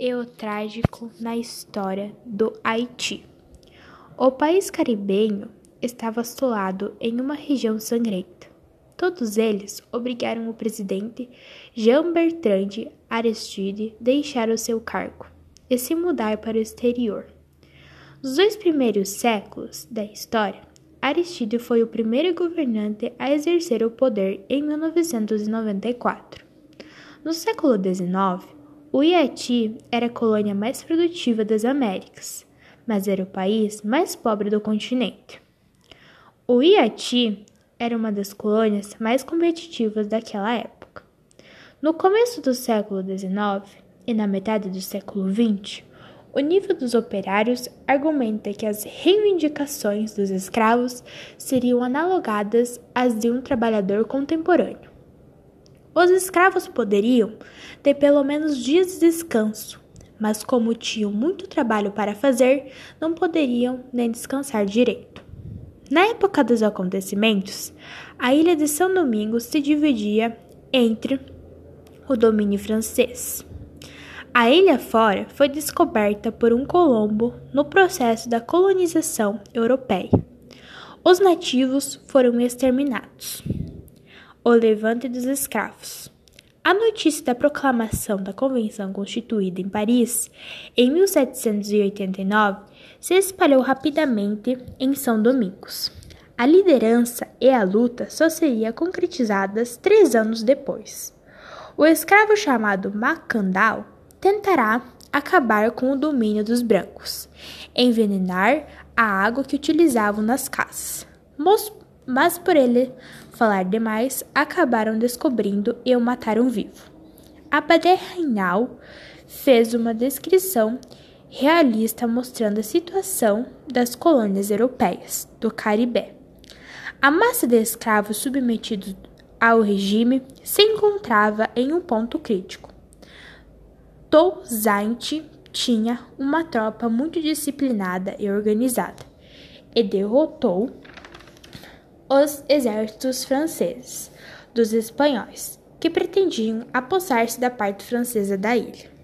e o trágico na história do Haiti. O país caribenho estava assolado em uma região sangrenta. Todos eles obrigaram o presidente Jean Bertrand Aristide a deixar o seu cargo e se mudar para o exterior. Nos dois primeiros séculos da história, Aristide foi o primeiro governante a exercer o poder em 1994. No século XIX, o Haiti era a colônia mais produtiva das Américas, mas era o país mais pobre do continente. O Haiti era uma das colônias mais competitivas daquela época. No começo do século XIX e na metade do século XX, o nível dos operários argumenta que as reivindicações dos escravos seriam analogadas às de um trabalhador contemporâneo. Os escravos poderiam ter pelo menos dias de descanso, mas como tinham muito trabalho para fazer, não poderiam nem descansar direito. Na época dos acontecimentos, a ilha de São Domingos se dividia entre o domínio francês. A ilha fora foi descoberta por um Colombo no processo da colonização europeia. Os nativos foram exterminados. O levante dos escravos. A notícia da proclamação da Convenção Constituída em Paris, em 1789, se espalhou rapidamente em São Domingos. A liderança e a luta só seriam concretizadas três anos depois. O escravo chamado Macandal tentará acabar com o domínio dos brancos, envenenar a água que utilizavam nas casas. Mas por ele falar demais, acabaram descobrindo e o mataram vivo. Abadé Reinal fez uma descrição realista mostrando a situação das colônias europeias do Caribe. A massa de escravos submetidos ao regime se encontrava em um ponto crítico. Toussaint tinha uma tropa muito disciplinada e organizada e derrotou os exércitos franceses dos espanhóis, que pretendiam apossar-se da parte francesa da ilha.